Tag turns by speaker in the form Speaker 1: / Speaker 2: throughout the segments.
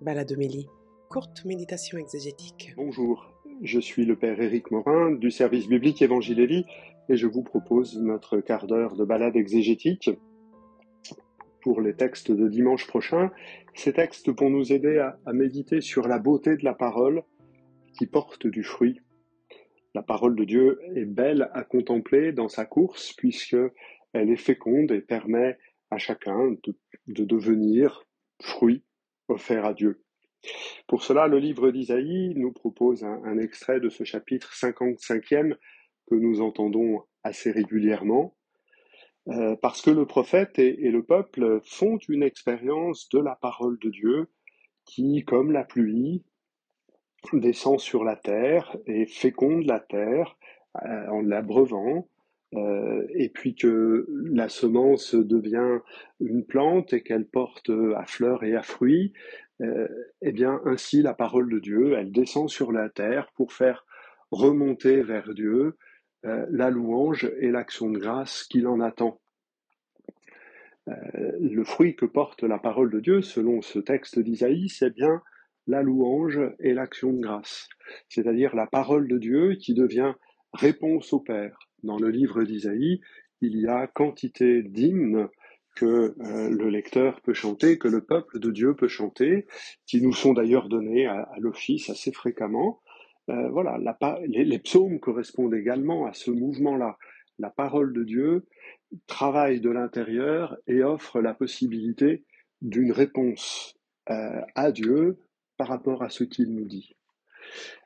Speaker 1: Baladomélie, courte méditation exégétique.
Speaker 2: Bonjour, je suis le Père Éric Morin du service biblique Évangile et et je vous propose notre quart d'heure de balade exégétique pour les textes de dimanche prochain. Ces textes pour nous aider à, méditer sur la beauté de la parole qui porte du fruit. La parole de Dieu est belle à contempler dans sa course puisque elle est féconde et permet à chacun de devenir fruit offert à Dieu. Pour cela, le livre d'Isaïe nous propose un, extrait de ce chapitre 55e que nous entendons assez régulièrement, euh, parce que le prophète et, et, le peuple font une expérience de la parole de Dieu qui, comme la pluie, descend sur la terre et féconde la terre euh, en l'abreuvant, euh, et puis que la semence devient une plante et qu'elle porte à fleurs et à fruits, euh, eh bien ainsi la parole de Dieu, elle descend sur la terre pour faire remonter vers Dieu euh, la louange et l'action de grâce qu'il en attend. Euh, le fruit que porte la parole de Dieu, selon ce texte d'Isaïe, c'est bien la louange et l'action de grâce, c'est-à-dire la parole de Dieu qui devient réponse au Père dans le livre d'Isaïe, il y a quantité d'hymnes que euh, le lecteur peut chanter, que le peuple de Dieu peut chanter, qui nous sont d'ailleurs donnés à, l'office assez fréquemment. Euh, voilà, les, psaumes correspondent également à ce mouvement-là. La parole de Dieu travaille de l'intérieur et offre la possibilité d'une réponse euh, à Dieu par rapport à ce qu'il nous dit.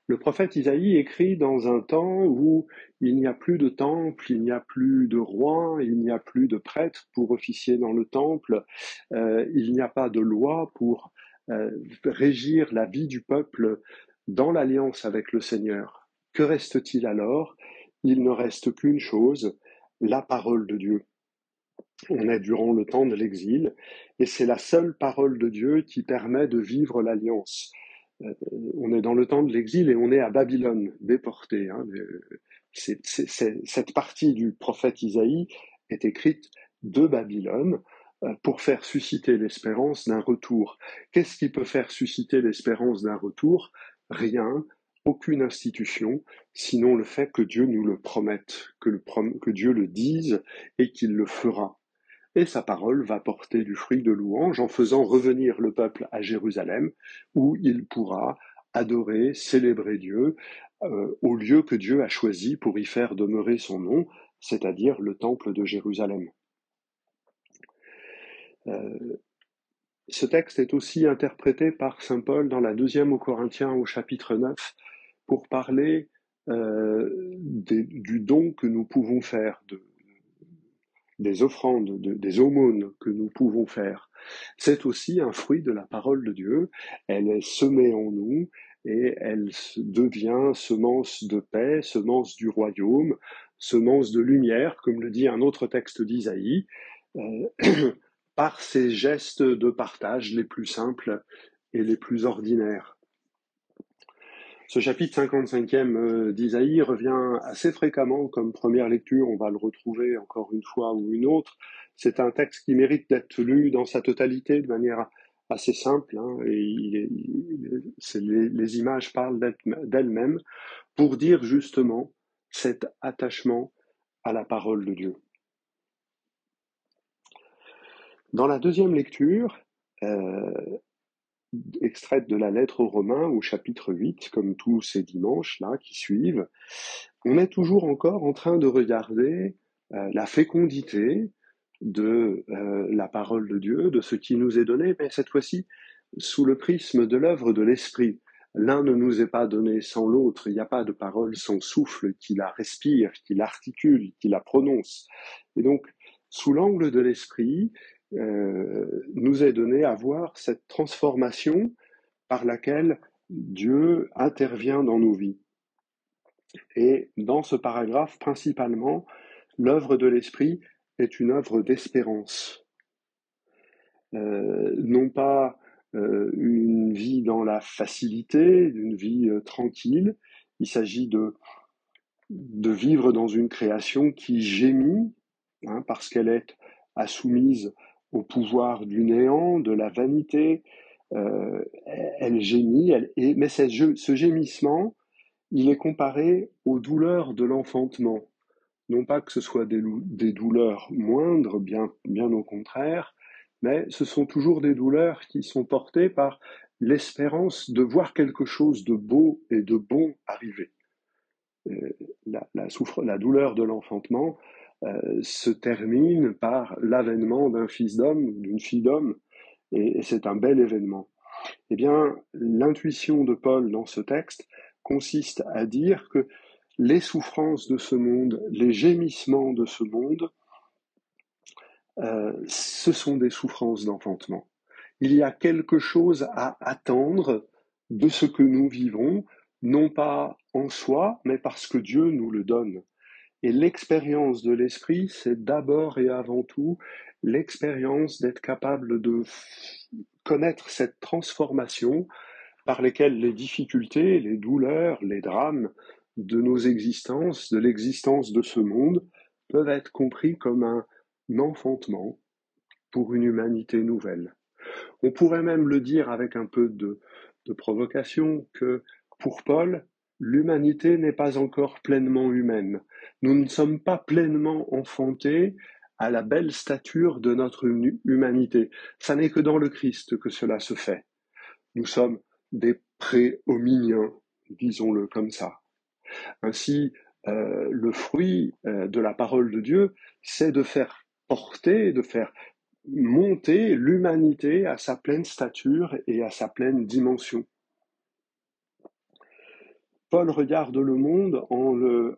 Speaker 2: Le prophète Isaïe écrit dans un temps où il n'y a plus de temple, il n'y a plus de roi, il n'y a plus de prêtres pour officier dans le temple, euh, il n'y a pas de loi pour euh, régir la vie du peuple dans l'alliance avec le Seigneur. Que reste-t-il alors? Il ne reste qu'une chose, la parole de Dieu. On est durant le temps de l'exil, et c'est la seule parole de Dieu qui permet de vivre l'alliance. Euh, on est dans le temps de l'exil et on est à Babylone, déporté. Hein. C'est, cette partie du prophète Isaïe est écrite de Babylone euh, pour faire susciter l'espérance d'un retour. Qu'est-ce qui peut faire susciter l'espérance d'un retour? Rien, aucune institution, sinon le fait que Dieu nous le promette, que Dieu le dise et qu'il le fera et sa parole va porter du fruit de louange en faisant revenir le peuple à Jérusalem, où il pourra adorer, célébrer Dieu euh, au lieu que Dieu a choisi pour y faire demeurer son nom, c'est-à-dire le temple de Jérusalem. Euh, ce texte est aussi interprété par Saint Paul dans la deuxième aux Corinthiens au chapitre 9 pour parler euh, du don que nous pouvons faire, de, des offrandes, de, des aumônes que nous pouvons faire, c'est aussi un fruit de la parole de Dieu. Elle est semée en nous et elle devient semence de paix, semence du royaume, semence de lumière, comme le dit un autre texte d'Isaïe, euh, par ces gestes de partage les plus simples et les plus ordinaires. Ce chapitre 55e euh, d'Isaïe revient assez fréquemment comme première lecture, on va le retrouver encore une fois ou une autre. C'est un texte qui mérite d'être lu dans sa totalité de manière assez simple, hein, les, images parlent d'elles-mêmes pour dire justement cet attachement à la parole de Dieu. Dans la deuxième lecture, euh, extraite de la lettre aux Romains au chapitre 8, comme tous ces dimanches-là qui suivent, on est toujours encore en train de regarder euh, la fécondité de euh, la parole de Dieu, de ce qui nous est donné, mais cette fois-ci sous le prisme de l'œuvre de l'Esprit. L'un ne nous est pas donné sans l'autre, il n'y a pas de parole sans souffle qui la respire, qui l'articule, qui la prononce. Et donc, sous l'angle de l'Esprit, nous est donné à voir cette transformation par laquelle Dieu intervient dans nos vies. Et dans ce paragraphe, principalement, l'œuvre de l'Esprit est une œuvre d'espérance. Euh, non pas euh, une vie dans la facilité, une vie euh, tranquille, il s'agit de, de vivre dans une création qui gémit, hein, parce qu'elle est assoumise au pouvoir du néant, de la vanité, euh, elle gémit, mais ce gémissement, il est comparé aux douleurs de l'enfantement. Non pas que ce soit des, douleurs moindres, bien, bien au contraire, mais ce sont toujours des douleurs qui sont portées par l'espérance de voir quelque chose de beau et de bon arriver. Euh, la douleur de l'enfantement euh, se termine par l'avènement d'un fils d'homme, d'une fille d'homme, et, c'est un bel événement. Eh bien, l'intuition de Paul dans ce texte consiste à dire que les souffrances de ce monde, les gémissements de ce monde, euh, ce sont des souffrances d'enfantement. Il y a quelque chose à attendre de ce que nous vivons, non pas en soi, mais parce que Dieu nous le donne. Et l'expérience de l'esprit, c'est d'abord et avant tout l'expérience d'être capable de connaître cette transformation par lesquelles les difficultés, les douleurs, les drames de nos existences, de l'existence de ce monde, peuvent être compris comme un enfantement pour une humanité nouvelle. On pourrait même le dire avec un peu de, de provocation que pour Paul, l'humanité n'est pas encore pleinement humaine. Nous ne sommes pas pleinement enfantés à la belle stature de notre humanité. Ça n'est que dans le Christ que cela se fait. Nous sommes des préhominiens, disons-le comme ça. Ainsi, euh, le fruit euh, de la parole de Dieu, c'est de faire porter, de faire monter l'humanité à sa pleine stature et à sa pleine dimension. Paul regarde le monde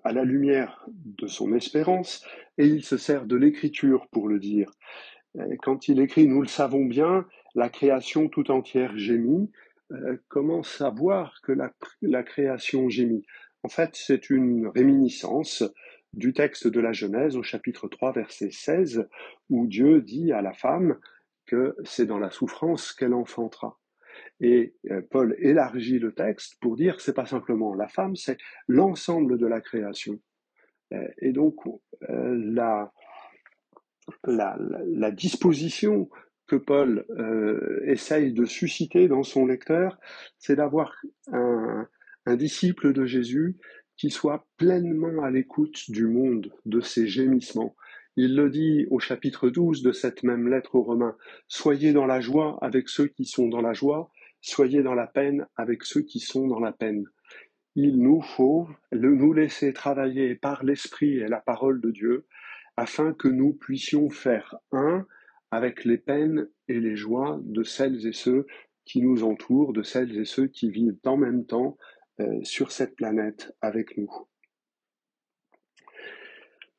Speaker 2: à la lumière de son espérance et il se sert de l'écriture pour le dire. Quand il écrit Nous le savons bien, la création tout entière gémit, euh, comment savoir que la, la création gémit? En fait, c'est une réminiscence du texte de la Genèse au chapitre 3, verset 16, où Dieu dit à la femme que c'est dans la souffrance qu'elle enfantera. Et euh, Paul élargit le texte pour dire c'est pas simplement la femme, c'est l'ensemble de la création. Euh, et donc euh, la, la, la, disposition que Paul essaye de susciter dans son lecteur, c'est d'avoir un, un disciple de Jésus qui soit pleinement à l'écoute du monde, de ses gémissements. Il le dit au chapitre 12 de cette même lettre aux Romains, Soyez dans la joie avec ceux qui sont dans la joie, soyez dans la peine avec ceux qui sont dans la peine. Il nous faut nous laisser travailler par l'Esprit et la parole de Dieu afin que nous puissions faire un avec les peines et les joies de celles et ceux qui nous entourent, de celles et ceux qui vivent en même temps euh, sur cette planète avec nous.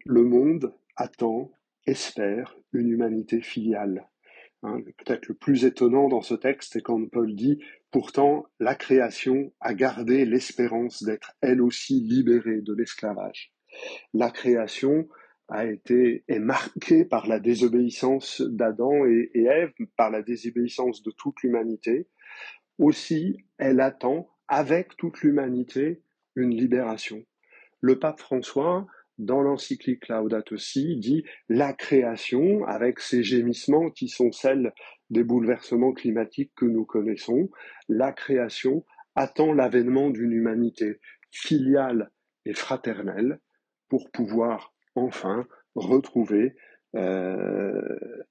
Speaker 2: Le monde attend, espère une humanité filiale. Hein, peut-être le plus étonnant dans ce texte, c'est quand Paul dit Pourtant, la création a gardé l'espérance d'être elle aussi libérée de l'esclavage. La création a été est marquée par la désobéissance d'Adam et, et Ève, par la désobéissance de toute l'humanité. Aussi, elle attend, avec toute l'humanité, une libération. Le pape François dans l'encyclique Laudato Si, dit la création, avec ses gémissements qui sont celles des bouleversements climatiques que nous connaissons, la création attend l'avènement d'une humanité filiale et fraternelle pour pouvoir enfin retrouver euh,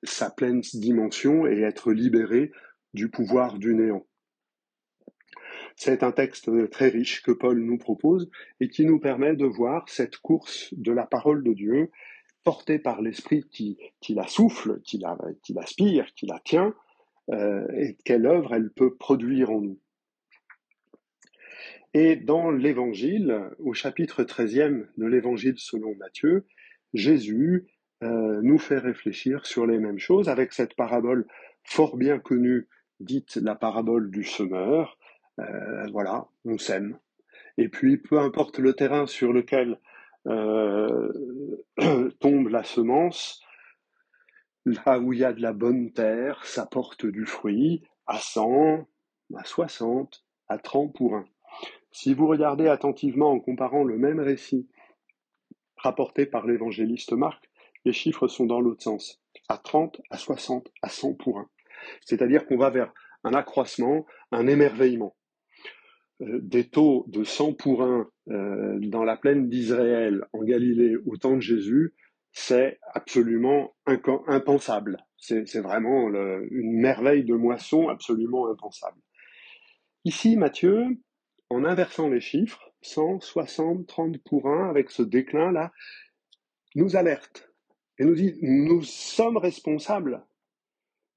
Speaker 2: sa pleine dimension et être libérée du pouvoir du néant. C'est un texte très riche que Paul nous propose et qui nous permet de voir cette course de la parole de Dieu portée par l'Esprit qui, la souffle, qui, la, qui l'aspire, qui la tient, euh, et quelle œuvre elle peut produire en nous. Et dans l'Évangile, au chapitre 13e de l'Évangile selon Matthieu, Jésus euh, nous fait réfléchir sur les mêmes choses avec cette parabole fort bien connue, dite la parabole du semeur, voilà, on sème. Et puis, peu importe le terrain sur lequel euh, tombe la semence, là où il y a de la bonne terre, ça porte du fruit à 100, à 60, à 30 pour 1. Si vous regardez attentivement en comparant le même récit rapporté par l'évangéliste Marc, les chiffres sont dans l'autre sens, à 30, à 60, à 100 pour 1. C'est-à-dire qu'on va vers un accroissement, un émerveillement. Euh, des taux de 100 pour 1 euh, dans la plaine d'Israël, en Galilée, au temps de Jésus, c'est absolument impensable. C'est vraiment une merveille de moisson absolument impensable. Ici, Matthieu, en inversant les chiffres, 160, 30 pour 1, avec ce déclin-là, nous alerte et nous dit, nous sommes responsables.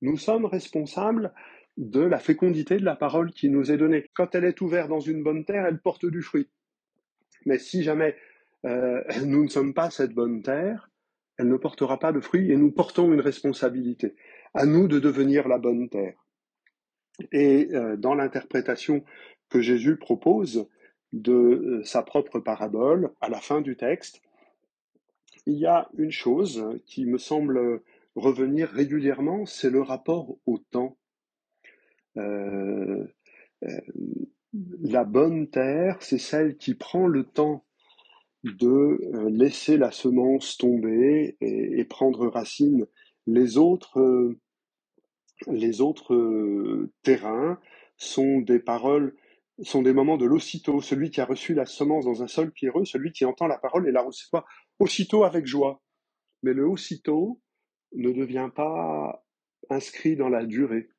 Speaker 2: Nous sommes responsables de la fécondité de la parole qui nous est donnée. Quand elle est ouverte dans une bonne terre, elle porte du fruit. Mais si jamais euh, nous ne sommes pas cette bonne terre, elle ne portera pas de fruit et nous portons une responsabilité. À nous de devenir la bonne terre. Et euh, dans l'interprétation que Jésus propose de euh, sa propre parabole, à la fin du texte, il y a une chose qui me semble revenir régulièrement, c'est le rapport au temps. Euh, la bonne terre, c'est celle qui prend le temps de euh, laisser la semence tomber et, prendre racine. Les autres, euh, les autres euh, terrains sont des paroles, sont des moments de l'aussitôt. Celui qui a reçu la semence dans un sol pierreux, celui qui entend la parole et la reçoit aussitôt avec joie. Mais le aussitôt ne devient pas inscrit dans la durée.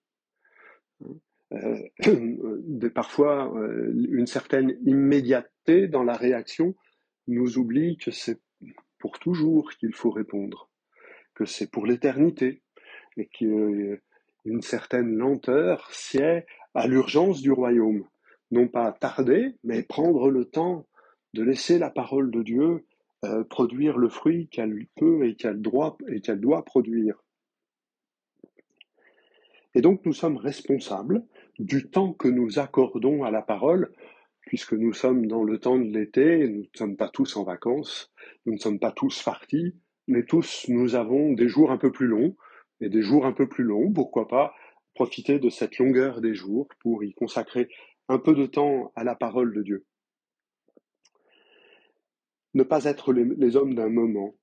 Speaker 2: Euh, parfois, une certaine immédiateté dans la réaction nous oublie que c'est pour toujours qu'il faut répondre, que c'est pour l'éternité, et qu'une certaine lenteur sied à l'urgence du royaume. Non pas tarder, mais prendre le temps de laisser la parole de Dieu euh, produire le fruit qu'elle peut et qu'elle doit produire. Et donc nous sommes responsables du temps que nous accordons à la parole puisque nous sommes dans le temps de l'été, nous ne sommes pas tous en vacances, nous ne sommes pas tous partis, mais tous nous avons des jours un peu plus longs, et des jours un peu plus longs, pourquoi pas profiter de cette longueur des jours pour y consacrer un peu de temps à la parole de Dieu. Ne pas être les, hommes d'un moment,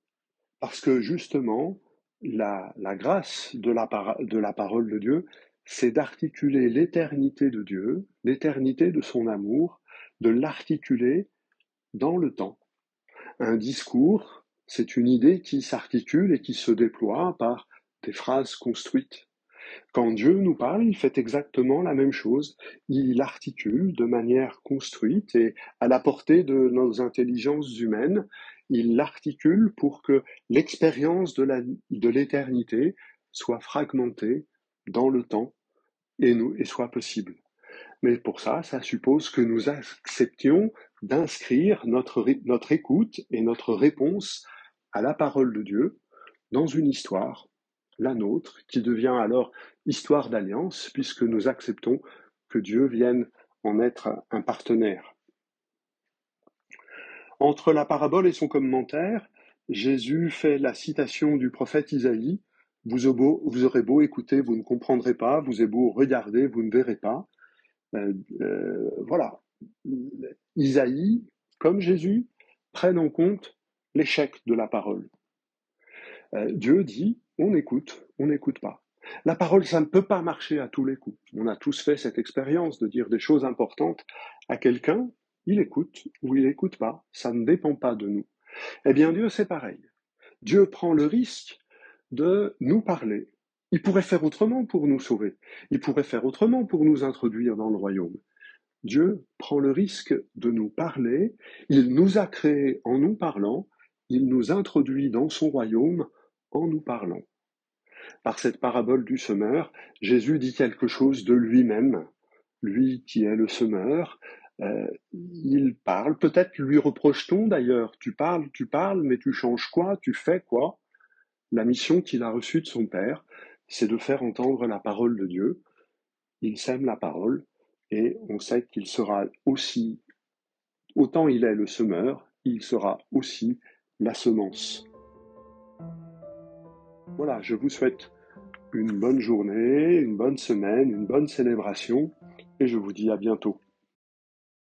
Speaker 2: parce que justement, la, grâce de la, de la parole de Dieu, c'est d'articuler l'éternité de Dieu, l'éternité de son amour, de l'articuler dans le temps. Un discours, c'est une idée qui s'articule et qui se déploie par des phrases construites. Quand Dieu nous parle, il fait exactement la même chose. Il articule de manière construite et à la portée de nos intelligences humaines. Il l'articule pour que l'expérience de l'éternité soit fragmentée dans le temps et, soit possible. Mais pour ça, ça suppose que nous acceptions d'inscrire notre écoute et notre réponse à la parole de Dieu dans une histoire, la nôtre, qui devient alors histoire d'alliance, puisque nous acceptons que Dieu vienne en être un partenaire. Entre la parabole et son commentaire, Jésus fait la citation du prophète Isaïe vous, aurez beau écouter, vous ne comprendrez pas, vous aurez beau regarder, vous ne verrez pas. Euh, euh, voilà. Isaïe, comme Jésus, prennent en compte l'échec de la parole. Euh, Dieu dit, on écoute, on n'écoute pas. La parole, ça ne peut pas marcher à tous les coups. On a tous fait cette expérience de dire des choses importantes à quelqu'un, il écoute ou il n'écoute pas, ça ne dépend pas de nous. Eh bien, Dieu, c'est pareil. Dieu prend le risque de nous parler il pourrait faire autrement pour nous sauver. Il pourrait faire autrement pour nous introduire dans le royaume. Dieu prend le risque de nous parler. Il nous a créés en nous parlant. Il nous introduit dans son royaume en nous parlant. Par cette parabole du semeur, Jésus dit quelque chose de lui-même. Lui qui est le semeur, euh, il parle. Peut-être lui reproche-t-on d'ailleurs. Tu parles, tu parles, mais tu changes quoi? Tu fais quoi? La mission qu'il a reçue de son Père, c'est de faire entendre la parole de Dieu. Il sème la parole et on sait qu'il sera aussi, autant il est le semeur, il sera aussi la semence. Voilà, je vous souhaite une bonne journée, une bonne semaine, une bonne célébration et je vous dis à bientôt.